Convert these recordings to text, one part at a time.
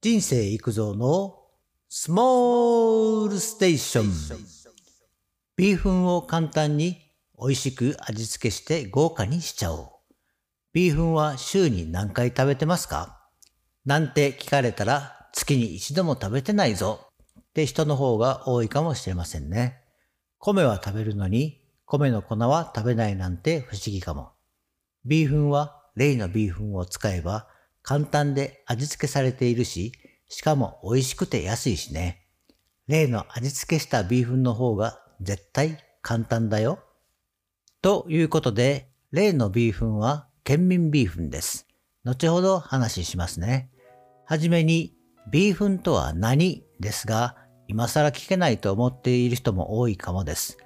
人生育造のスモールステーション。ビーフンを簡単に美味しく味付けして豪華にしちゃおう。ビーフンは週に何回食べてますか？なんて聞かれたら月に一度も食べてないぞって人の方が多いかもしれませんね。米は食べるのに米の粉は食べないなんて不思議かも。ビーフンは例のビーフンを使えば簡単で味付けされているし、しかも美味しくて安いしね。例の味付けしたビーフンの方が絶対簡単だよ。ということで、例のビーフンは県民ビーフンです。後ほど話しますね。はじめに、ビーフンとは何ですが、今更聞けないと思っている人も多いかもです。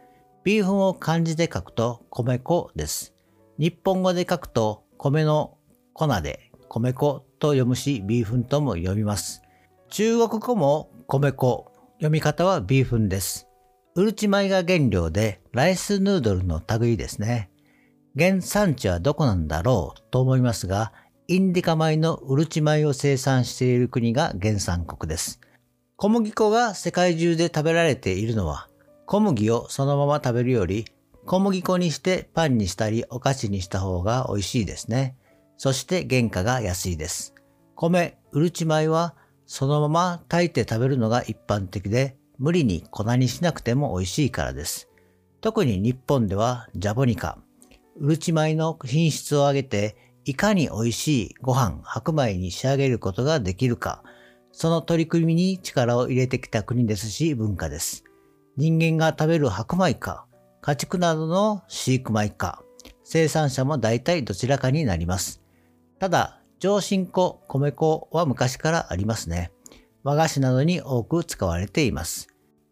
ビーフンを漢字で書くと米粉です。日本語で書くと米の粉で米粉と読むし、ビーフンとも読みます。中国語も米粉、読み方はビーフンです。うるち米が原料で、ライスヌードルの類ですね。原産地はどこなんだろうと思いますが、インディカ米のうるち米を生産している国が原産国です。小麦粉が世界中で食べられているのは、小麦をそのまま食べるより、小麦粉にしてパンにしたりお菓子にした方が美味しいですね。そして原価が安いです。米、うるち米はそのまま炊いて食べるのが一般的で、無理に粉にしなくても美味しいからです。特に日本ではジャボニカ、うるち米の品質を上げて、いかに美味しいご飯、白米に仕上げることができるか、その取り組みに力を入れてきた国ですし文化です。人間が食べる白米か、家畜などの飼育米か、生産者も大体どちらかになります。ただ、上新粉、米粉は昔からありますね。和菓子などに多く使われています。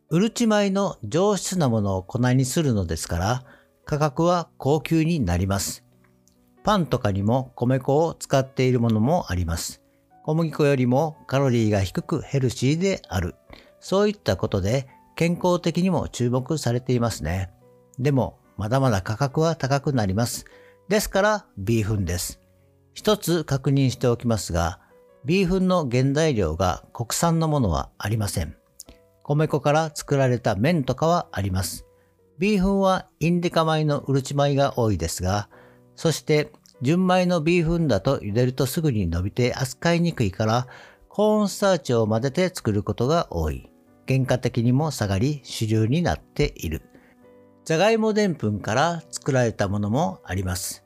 うるち米の上質なものを粉にするのですから、価格は高級になります。パンとかにも米粉を使っているものもあります。小麦粉よりもカロリーが低くヘルシーである。そういったことで健康的にも注目されていますね。でも、まだまだ価格は高くなります。ですから、ビーフンです。一つ確認しておきますが、ビーフンの原材料が国産のものはありません。米粉から作られた麺とかはあります。ビーフンはインディカ米のうるち米が多いですが、そして純米のビーフンだと茹でるとすぐに伸びて扱いにくいから、コーンスターチを混ぜて作ることが多い。原価的にも下がり主流になっている。じゃがいもでんぷんから作られたものもあります。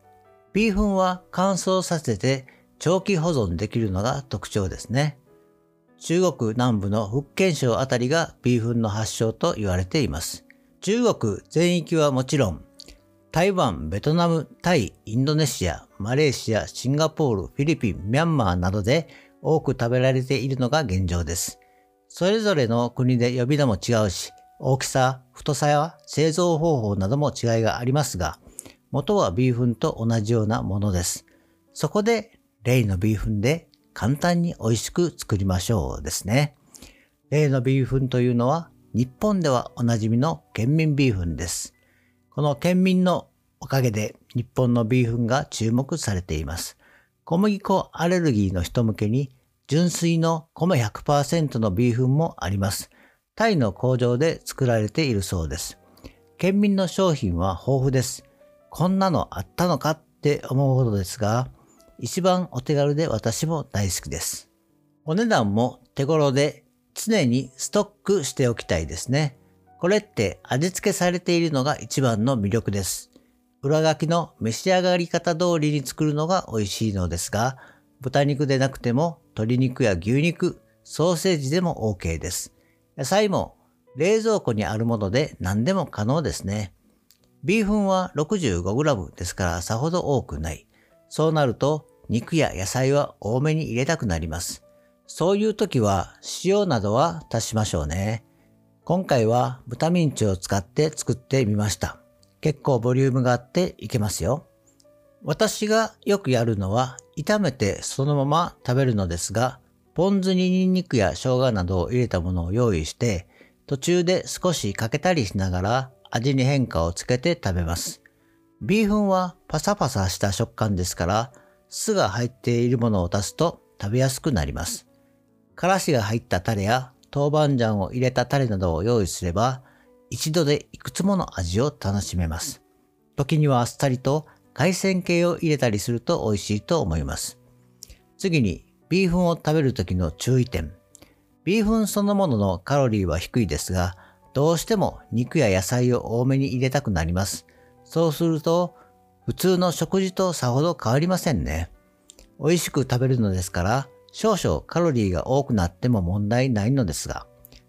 ビーフンは乾燥させて長期保存できるのが特徴ですね。中国南部の福建省あたりがビーフンの発祥と言われています。中国全域はもちろん、台湾、ベトナム、タイ、インドネシア、マレーシア、シンガポール、フィリピン、ミャンマーなどで多く食べられているのが現状です。それぞれの国で呼び名も違うし、大きさ、太さや製造方法なども違いがありますが、元はビーフンと同じようなものです。そこで、例のビーフンで簡単に美味しく作りましょうですね。例のビーフンというのは、日本ではおなじみの県民ビーフンです。この県民のおかげで日本のビーフンが注目されています。小麦粉アレルギーの人向けに純粋の米100%のビーフンもあります。タイの工場で作られているそうです。県民の商品は豊富です。こんなのあったのかって思うほどですが、一番お手軽で私も大好きです。お値段も手頃で常にストックしておきたいですね。これって味付けされているのが一番の魅力です。裏書きの召し上がり方通りに作るのが美味しいのですが、豚肉でなくても鶏肉や牛肉、ソーセージでも OK です。野菜も冷蔵庫にあるもので何でも可能ですね。ビーフンは 65g ですからさほど多くない。そうなると肉や野菜は多めに入れたくなります。そういう時は塩などは足しましょうね。今回は豚ミンチを使って作ってみました。結構ボリュームがあっていけますよ。私がよくやるのは炒めてそのまま食べるのですが、ポン酢にニンニクや生姜などを入れたものを用意して、途中で少しかけたりしながら味に変化をつけて食べます。ビーフンはパサパサした食感ですから、酢が入っているものを足すと食べやすくなります。からしが入ったタレや豆板醤を入れたタレなどを用意すれば、一度でいくつもの味を楽しめます。時にはあっさりと海鮮系を入れたりすると美味しいと思います。次に、ビーフンを食べる時の注意点。ビーフンそのもののカロリーは低いですが、どうしても肉や野菜を多めに入れたくなります。そうすると、普通の食事とさほど変わりませんね。美味しく食べるのですから、少々カロリーが多くなっても問題ないのですが、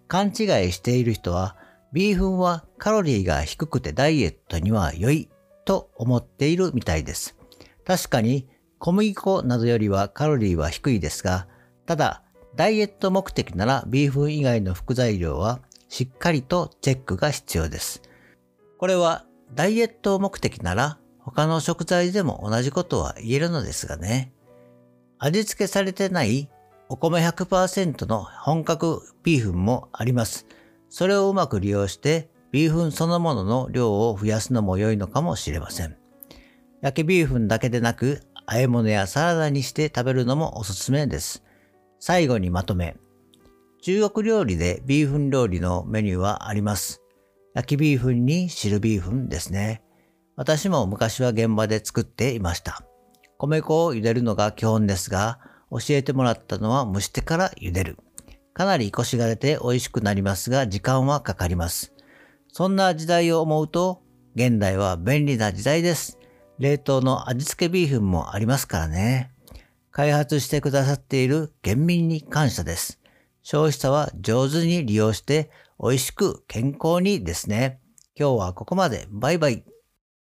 勘違いしている人は、ビーフンはカロリーが低くてダイエットには良いと思っているみたいです。確かに小麦粉などよりはカロリーは低いですが、ただダイエット目的ならビーフン以外の副材料はしっかりとチェックが必要です。これはダイエット目的なら他の食材でも同じことは言えるのですがね。味付けされてないお米100%の本格ビーフンもあります。それをうまく利用してビーフンそのものの量を増やすのも良いのかもしれません。焼きビーフンだけでなく、和え物やサラダにして食べるのもおすすめです。最後にまとめ。中国料理でビーフン料理のメニューはあります。焼きビーフンに汁ビーフンですね。私も昔は現場で作っていました。米粉を茹でるのが基本ですが、教えてもらったのは蒸してから茹でる。かなりコシが出て美味しくなりますが、時間はかかります。そんな時代を思うと、現代は便利な時代です。冷凍の味付けビーフンもありますからね。開発してくださっている県民に感謝です。消費者は上手に利用して美味しく健康にですね。今日はここまで。バイバイ。